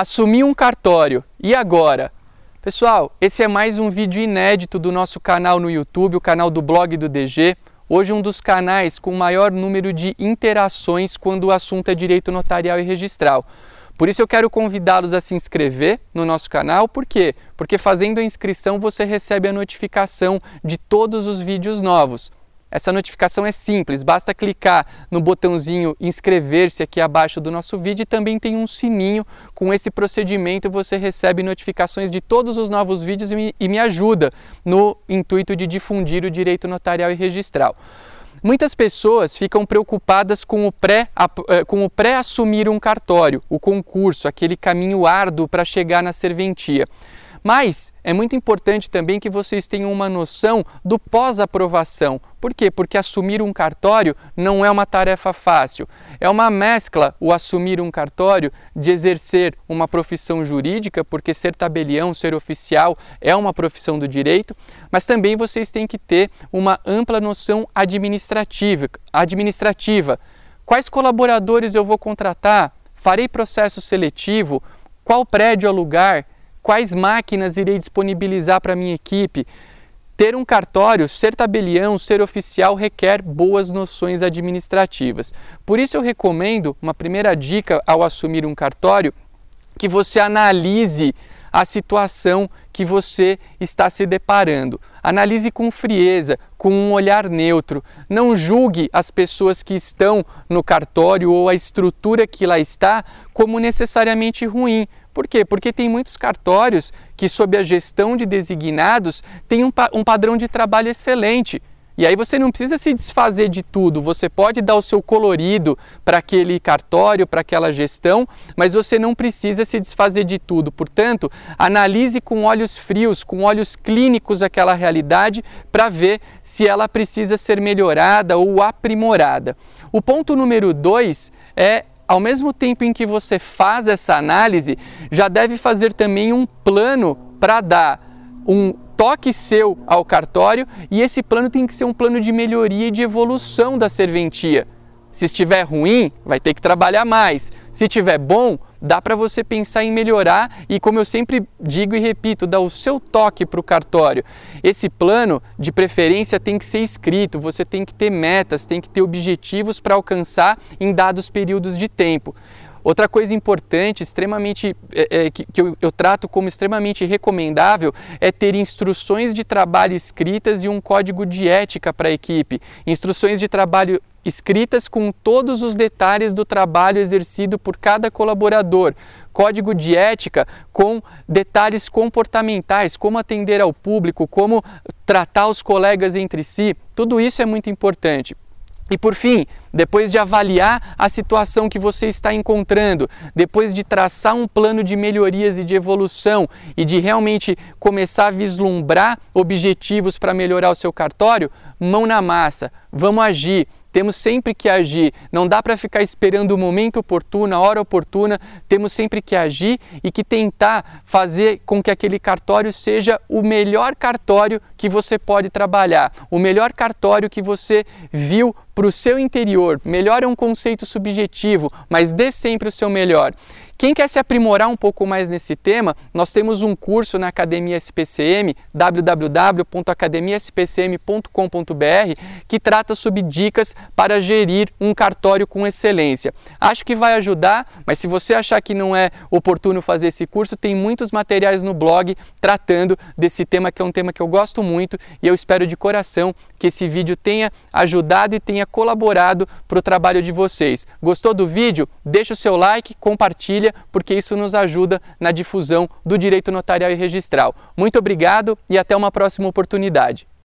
Assumi um cartório. E agora? Pessoal, esse é mais um vídeo inédito do nosso canal no YouTube, o canal do blog do DG. Hoje um dos canais com maior número de interações quando o assunto é direito notarial e registral. Por isso eu quero convidá-los a se inscrever no nosso canal, por quê? Porque fazendo a inscrição você recebe a notificação de todos os vídeos novos. Essa notificação é simples, basta clicar no botãozinho inscrever-se aqui abaixo do nosso vídeo e também tem um sininho. Com esse procedimento você recebe notificações de todos os novos vídeos e me, e me ajuda no intuito de difundir o direito notarial e registral. Muitas pessoas ficam preocupadas com o pré-assumir pré um cartório, o concurso, aquele caminho árduo para chegar na serventia. Mas é muito importante também que vocês tenham uma noção do pós-aprovação. Por quê? Porque assumir um cartório não é uma tarefa fácil. É uma mescla o assumir um cartório de exercer uma profissão jurídica, porque ser tabelião, ser oficial é uma profissão do direito, mas também vocês têm que ter uma ampla noção administrativa. administrativa. Quais colaboradores eu vou contratar? Farei processo seletivo? Qual prédio alugar? Quais máquinas irei disponibilizar para minha equipe. Ter um cartório, ser tabelião, ser oficial requer boas noções administrativas. Por isso eu recomendo, uma primeira dica ao assumir um cartório, que você analise a situação que você está se deparando. Analise com frieza, com um olhar neutro. Não julgue as pessoas que estão no cartório ou a estrutura que lá está como necessariamente ruim, por quê? Porque tem muitos cartórios que, sob a gestão de designados, têm um, um padrão de trabalho excelente. E aí você não precisa se desfazer de tudo, você pode dar o seu colorido para aquele cartório, para aquela gestão, mas você não precisa se desfazer de tudo. Portanto, analise com olhos frios, com olhos clínicos aquela realidade para ver se ela precisa ser melhorada ou aprimorada. O ponto número dois é ao mesmo tempo em que você faz essa análise, já deve fazer também um plano para dar um toque seu ao cartório e esse plano tem que ser um plano de melhoria e de evolução da serventia. Se estiver ruim, vai ter que trabalhar mais. Se estiver bom, dá para você pensar em melhorar e, como eu sempre digo e repito, dar o seu toque para o cartório. Esse plano, de preferência, tem que ser escrito, você tem que ter metas, tem que ter objetivos para alcançar em dados períodos de tempo. Outra coisa importante, extremamente é, é, que, que eu, eu, trato como extremamente recomendável, é ter instruções de trabalho escritas e um código de ética para a equipe. Instruções de trabalho escritas com todos os detalhes do trabalho exercido por cada colaborador, código de ética com detalhes comportamentais, como atender ao público, como tratar os colegas entre si, tudo isso é muito importante. E por fim, depois de avaliar a situação que você está encontrando, depois de traçar um plano de melhorias e de evolução e de realmente começar a vislumbrar objetivos para melhorar o seu cartório, mão na massa, vamos agir. Temos sempre que agir, não dá para ficar esperando o momento oportuno, a hora oportuna, temos sempre que agir e que tentar fazer com que aquele cartório seja o melhor cartório que você pode trabalhar, o melhor cartório que você viu para o seu interior. Melhor é um conceito subjetivo, mas dê sempre o seu melhor. Quem quer se aprimorar um pouco mais nesse tema, nós temos um curso na Academia SPCM, www.academiaspcm.com.br, que trata sobre dicas para gerir um cartório com excelência. Acho que vai ajudar, mas se você achar que não é oportuno fazer esse curso, tem muitos materiais no blog tratando desse tema que é um tema que eu gosto muito e eu espero de coração que esse vídeo tenha ajudado e tenha colaborado para o trabalho de vocês. Gostou do vídeo? Deixa o seu like, compartilha porque isso nos ajuda na difusão do direito notarial e registral. Muito obrigado e até uma próxima oportunidade.